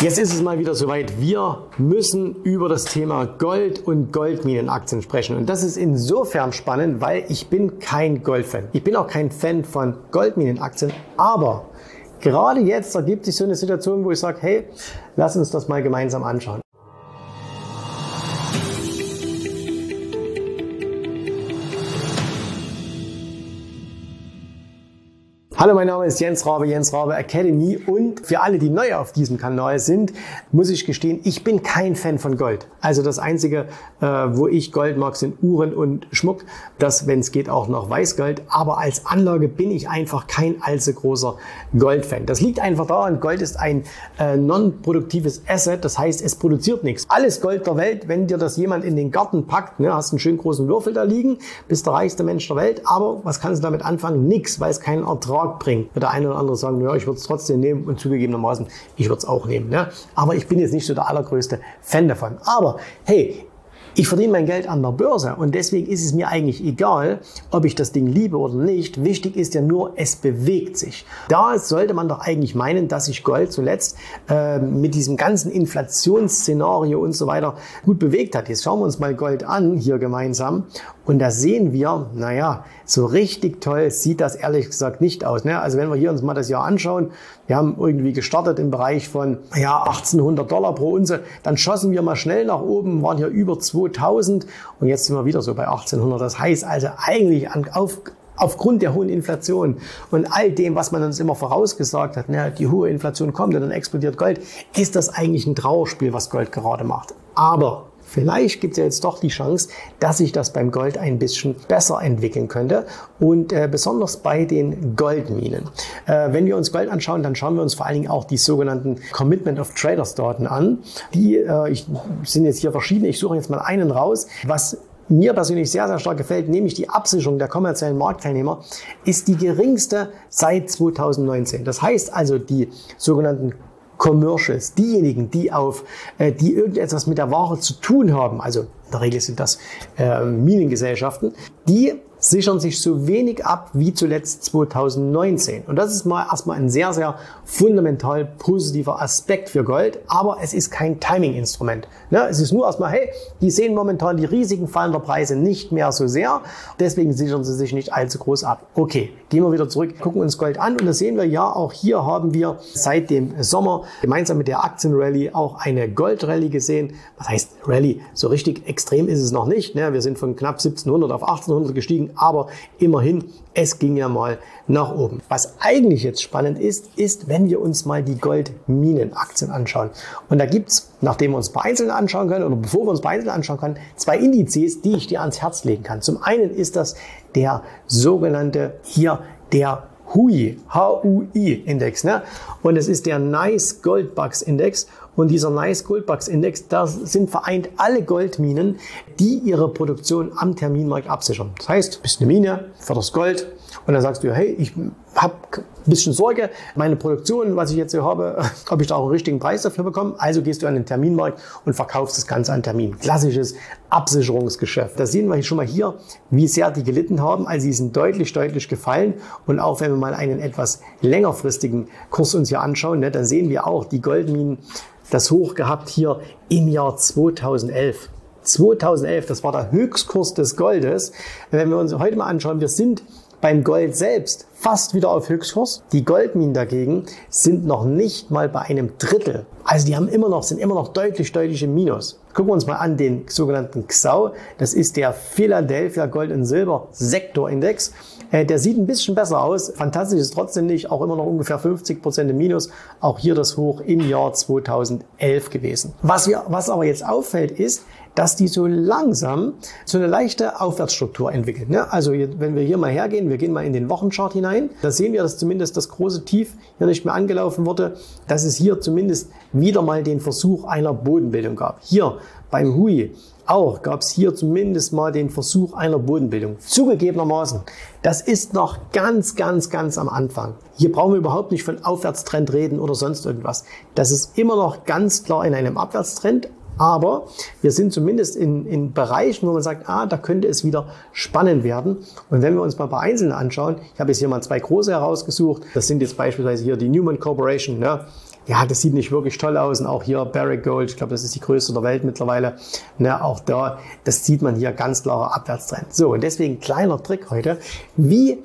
Jetzt ist es mal wieder soweit. Wir müssen über das Thema Gold und Goldminenaktien sprechen. Und das ist insofern spannend, weil ich bin kein Goldfan. Ich bin auch kein Fan von Goldminenaktien. Aber gerade jetzt ergibt sich so eine Situation, wo ich sage, hey, lass uns das mal gemeinsam anschauen. Hallo, mein Name ist Jens Rabe, Jens Rabe Academy und für alle, die neu auf diesem Kanal sind, muss ich gestehen, ich bin kein Fan von Gold. Also das Einzige, äh, wo ich Gold mag, sind Uhren und Schmuck. Das, wenn es geht, auch noch Weißgold. Aber als Anlage bin ich einfach kein allzu großer Goldfan. Das liegt einfach daran, Gold ist ein äh, non-produktives Asset. Das heißt, es produziert nichts. Alles Gold der Welt, wenn dir das jemand in den Garten packt, ne, hast einen schönen großen Würfel da liegen, bist der reichste Mensch der Welt. Aber was kannst du damit anfangen? Nix, weil es keinen Ertrag Bringt, wird der eine oder andere sagen, ja, ich würde es trotzdem nehmen und zugegebenermaßen, ich würde es auch nehmen. Ne? Aber ich bin jetzt nicht so der allergrößte Fan davon. Aber hey, ich verdiene mein Geld an der Börse und deswegen ist es mir eigentlich egal, ob ich das Ding liebe oder nicht. Wichtig ist ja nur, es bewegt sich. Da sollte man doch eigentlich meinen, dass sich Gold zuletzt äh, mit diesem ganzen Inflationsszenario und so weiter gut bewegt hat. Jetzt schauen wir uns mal Gold an hier gemeinsam und da sehen wir, naja, so richtig toll sieht das ehrlich gesagt nicht aus. Ne? Also wenn wir hier uns mal das Jahr anschauen, wir haben irgendwie gestartet im Bereich von ja, 1800 Dollar pro Unze, dann schossen wir mal schnell nach oben, waren hier über 2000 und jetzt sind wir wieder so bei 1800. Das heißt also eigentlich an, auf, aufgrund der hohen Inflation und all dem, was man uns immer vorausgesagt hat, ne, die hohe Inflation kommt und dann explodiert Gold, ist das eigentlich ein Trauerspiel, was Gold gerade macht. Aber Vielleicht gibt es ja jetzt doch die Chance, dass sich das beim Gold ein bisschen besser entwickeln könnte und äh, besonders bei den Goldminen. Äh, wenn wir uns Gold anschauen, dann schauen wir uns vor allen Dingen auch die sogenannten Commitment of Traders Daten an. Die äh, ich, sind jetzt hier verschiedene. Ich suche jetzt mal einen raus. Was mir persönlich sehr, sehr stark gefällt, nämlich die Absicherung der kommerziellen Marktteilnehmer, ist die geringste seit 2019. Das heißt also, die sogenannten Commercials, diejenigen, die auf, äh, die irgendetwas mit der Ware zu tun haben, also in der Regel sind das äh, Minengesellschaften, die sichern sich so wenig ab wie zuletzt 2019. Und das ist mal erstmal ein sehr, sehr fundamental positiver Aspekt für Gold, aber es ist kein Timing-Instrument. Ne? Es ist nur erstmal, hey, die sehen momentan die Risiken fallender Preise nicht mehr so sehr, deswegen sichern sie sich nicht allzu groß ab. Okay, gehen wir wieder zurück, gucken uns Gold an und da sehen wir ja, auch hier haben wir seit dem Sommer gemeinsam mit der Aktienrallye auch eine Goldrallye gesehen. Was heißt Rallye? So richtig extrem ist es noch nicht. Ne? Wir sind von knapp 1700 auf 1800 gestiegen aber immerhin, es ging ja mal nach oben. Was eigentlich jetzt spannend ist, ist, wenn wir uns mal die Goldminenaktien anschauen. Und da gibt's, nachdem wir uns bei Einzelnen anschauen können oder bevor wir uns bei Einzelnen anschauen können, zwei Indizes, die ich dir ans Herz legen kann. Zum einen ist das der sogenannte hier der HUI, H-U-I-Index. Ne? Und es ist der Nice Gold Bucks Index. Und dieser Nice Gold Bucks Index, da sind vereint alle Goldminen, die ihre Produktion am Terminmarkt absichern. Das heißt, du bist eine Mine, förderst Gold und dann sagst du, hey, ich habe ein bisschen Sorge, meine Produktion, was ich jetzt hier habe, ob ich da auch einen richtigen Preis dafür bekomme. Also gehst du an den Terminmarkt und verkaufst das Ganze an Termin. Klassisches Absicherungsgeschäft. Da sehen wir schon mal hier, wie sehr die gelitten haben. Also sie sind deutlich, deutlich gefallen. Und auch wenn wir mal einen etwas längerfristigen Kurs uns hier anschauen, ne, dann sehen wir auch die Goldminen das Hoch gehabt hier im Jahr 2011. 2011, das war der Höchstkurs des Goldes. Wenn wir uns heute mal anschauen, wir sind beim Gold selbst fast wieder auf Höchstkurs. Die Goldminen dagegen sind noch nicht mal bei einem Drittel. Also die haben immer noch, sind immer noch deutlich, deutlich im Minus. Gucken wir uns mal an den sogenannten XAU. Das ist der Philadelphia Gold und Silber Sektorindex. Äh, der sieht ein bisschen besser aus. Fantastisch ist trotzdem nicht. Auch immer noch ungefähr 50 Prozent im Minus. Auch hier das Hoch im Jahr 2011 gewesen. Was, wir, was aber jetzt auffällt ist, dass die so langsam so eine leichte Aufwärtsstruktur entwickeln. Ne? Also wenn wir hier mal hergehen, wir gehen mal in den Wochenchart hinein, da sehen wir, dass zumindest das große Tief hier nicht mehr angelaufen wurde, dass es hier zumindest wieder mal den Versuch einer Bodenbildung gab. Hier beim Hui auch gab es hier zumindest mal den Versuch einer Bodenbildung. Zugegebenermaßen, das ist noch ganz, ganz, ganz am Anfang. Hier brauchen wir überhaupt nicht von Aufwärtstrend reden oder sonst irgendwas. Das ist immer noch ganz klar in einem Abwärtstrend, aber wir sind zumindest in, in Bereichen, wo man sagt, ah, da könnte es wieder spannend werden. Und wenn wir uns mal bei Einzelnen anschauen, ich habe jetzt hier mal zwei große herausgesucht. Das sind jetzt beispielsweise hier die Newman Corporation. Ne? Ja, das sieht nicht wirklich toll aus. Und auch hier Barrick Gold, ich glaube, das ist die größte der Welt mittlerweile. Ne, auch da, das sieht man hier ganz klarer Abwärtstrend. So, und deswegen kleiner Trick heute. Wie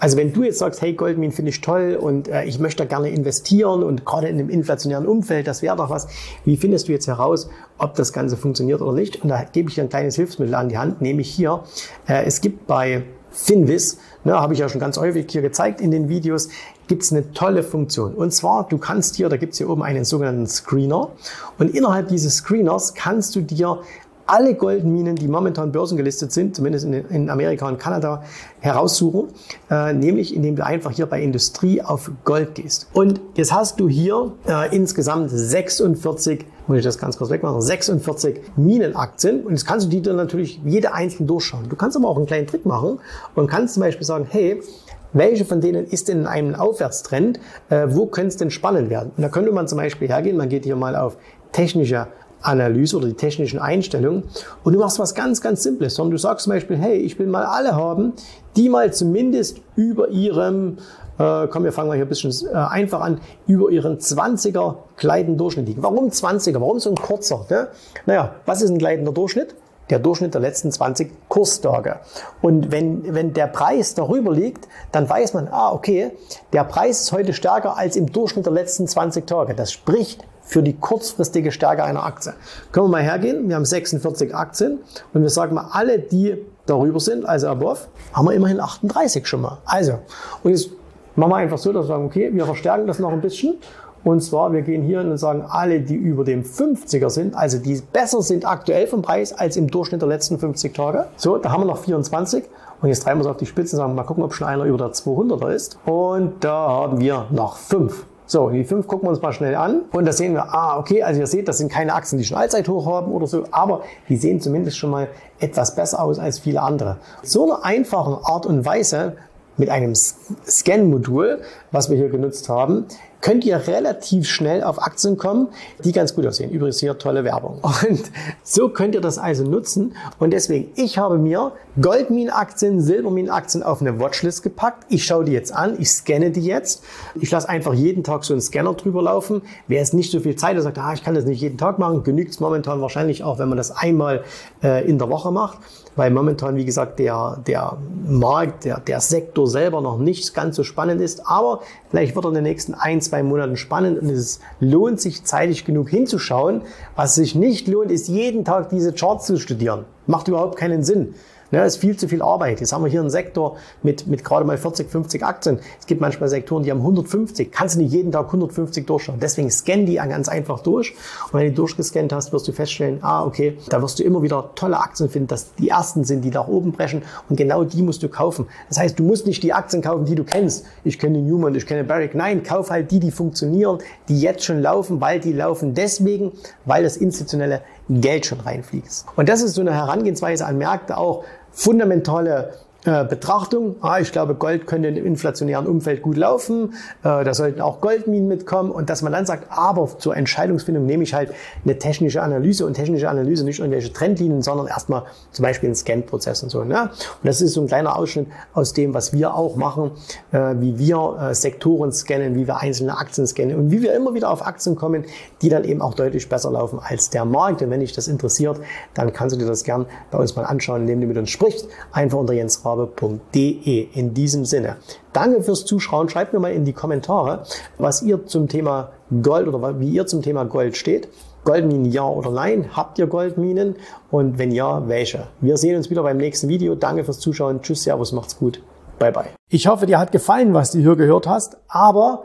also wenn du jetzt sagst, hey, Goldmin finde ich toll und äh, ich möchte gerne investieren und gerade in einem inflationären Umfeld, das wäre doch was. Wie findest du jetzt heraus, ob das Ganze funktioniert oder nicht? Und da gebe ich dir ein kleines Hilfsmittel an die Hand, nämlich hier, äh, es gibt bei Finvis, ne, habe ich ja schon ganz häufig hier gezeigt in den Videos, gibt es eine tolle Funktion. Und zwar, du kannst hier, da gibt es hier oben einen sogenannten Screener und innerhalb dieses Screeners kannst du dir alle Goldminen, die momentan börsengelistet sind, zumindest in, in Amerika und Kanada, heraussuchen, äh, nämlich indem du einfach hier bei Industrie auf Gold gehst. Und jetzt hast du hier äh, insgesamt 46 muss ich das ganz kurz wegmachen, 46 Minenaktien und jetzt kannst du die dann natürlich jede einzeln durchschauen. Du kannst aber auch einen kleinen Trick machen und kannst zum Beispiel sagen, hey, welche von denen ist denn in einem Aufwärtstrend? Äh, wo könnte es denn spannend werden? Und da könnte man zum Beispiel hergehen, man geht hier mal auf technische Analyse oder die technischen Einstellungen und du machst was ganz, ganz Simples, sondern du sagst zum Beispiel, hey, ich will mal alle haben, die mal zumindest über ihrem, äh, komm, wir fangen mal hier ein bisschen äh, einfach an, über ihren 20er gleitenden Durchschnitt liegen. Warum 20er? Warum so ein kurzer? Ne? Naja, was ist ein gleitender Durchschnitt? Der Durchschnitt der letzten 20 Kurstage. Und wenn, wenn der Preis darüber liegt, dann weiß man, ah, okay, der Preis ist heute stärker als im Durchschnitt der letzten 20 Tage. Das spricht für die kurzfristige Stärke einer Aktie. Können wir mal hergehen, wir haben 46 Aktien und wir sagen mal, alle, die darüber sind, also above, haben wir immerhin 38 schon mal. Also, und jetzt machen wir einfach so, dass wir sagen, okay, wir verstärken das noch ein bisschen und zwar, wir gehen hier und sagen, alle, die über dem 50er sind, also die besser sind aktuell vom Preis als im Durchschnitt der letzten 50 Tage. So, da haben wir noch 24. Und jetzt treiben wir es auf die Spitze und sagen, mal gucken, ob schon einer über der 200er ist. Und da haben wir noch 5. So, die fünf gucken wir uns mal schnell an und da sehen wir, ah, okay, also ihr seht, das sind keine Aktien, die schon Allzeithoch haben oder so, aber die sehen zumindest schon mal etwas besser aus als viele andere. So eine einfache Art und Weise mit einem Scan-Modul, was wir hier genutzt haben, könnt ihr relativ schnell auf Aktien kommen, die ganz gut aussehen. Übrigens hier tolle Werbung. Und so könnt ihr das also nutzen. Und deswegen, ich habe mir Goldminen-Aktien, Silberminen-Aktien auf eine Watchlist gepackt. Ich schaue die jetzt an, ich scanne die jetzt. Ich lasse einfach jeden Tag so einen Scanner drüber laufen. Wer es nicht so viel Zeit hat, sagt, ah, ich kann das nicht jeden Tag machen, genügt es momentan wahrscheinlich auch, wenn man das einmal äh, in der Woche macht weil momentan, wie gesagt, der, der Markt, der, der Sektor selber noch nicht ganz so spannend ist. Aber vielleicht wird er in den nächsten ein, zwei Monaten spannend und es lohnt sich zeitig genug hinzuschauen. Was sich nicht lohnt, ist jeden Tag diese Charts zu studieren. Macht überhaupt keinen Sinn. Ja, ne, ist viel zu viel Arbeit. Jetzt haben wir hier einen Sektor mit, mit gerade mal 40, 50 Aktien. Es gibt manchmal Sektoren, die haben 150. Kannst du nicht jeden Tag 150 durchschauen. Deswegen scan die ganz einfach durch. Und wenn du durchgescannt hast, wirst du feststellen, ah, okay, da wirst du immer wieder tolle Aktien finden, dass die ersten sind, die nach oben brechen. Und genau die musst du kaufen. Das heißt, du musst nicht die Aktien kaufen, die du kennst. Ich kenne Newman, ich kenne Barrick. Nein, kauf halt die, die funktionieren, die jetzt schon laufen, weil die laufen deswegen, weil das institutionelle Geld schon reinfließt. Und das ist so eine Herangehensweise an Märkte auch, fundamentale äh, Betrachtung. Ah, ich glaube, Gold könnte im inflationären Umfeld gut laufen. Äh, da sollten auch Goldminen mitkommen. Und dass man dann sagt, aber zur Entscheidungsfindung nehme ich halt eine technische Analyse und technische Analyse nicht irgendwelche Trendlinien, sondern erstmal zum Beispiel einen Scan-Prozess und so. Ne? Und das ist so ein kleiner Ausschnitt aus dem, was wir auch machen, äh, wie wir Sektoren scannen, wie wir einzelne Aktien scannen und wie wir immer wieder auf Aktien kommen, die dann eben auch deutlich besser laufen als der Markt. Und wenn dich das interessiert, dann kannst du dir das gern bei uns mal anschauen, indem du mit uns sprichst. Einfach unter Jens habe.de. In diesem Sinne, danke fürs Zuschauen. Schreibt mir mal in die Kommentare, was ihr zum Thema Gold oder wie ihr zum Thema Gold steht. Goldminen ja oder nein? Habt ihr Goldminen? Und wenn ja, welche? Wir sehen uns wieder beim nächsten Video. Danke fürs Zuschauen. Tschüss, Servus, macht's gut. Bye bye. Ich hoffe, dir hat gefallen, was du hier gehört hast, aber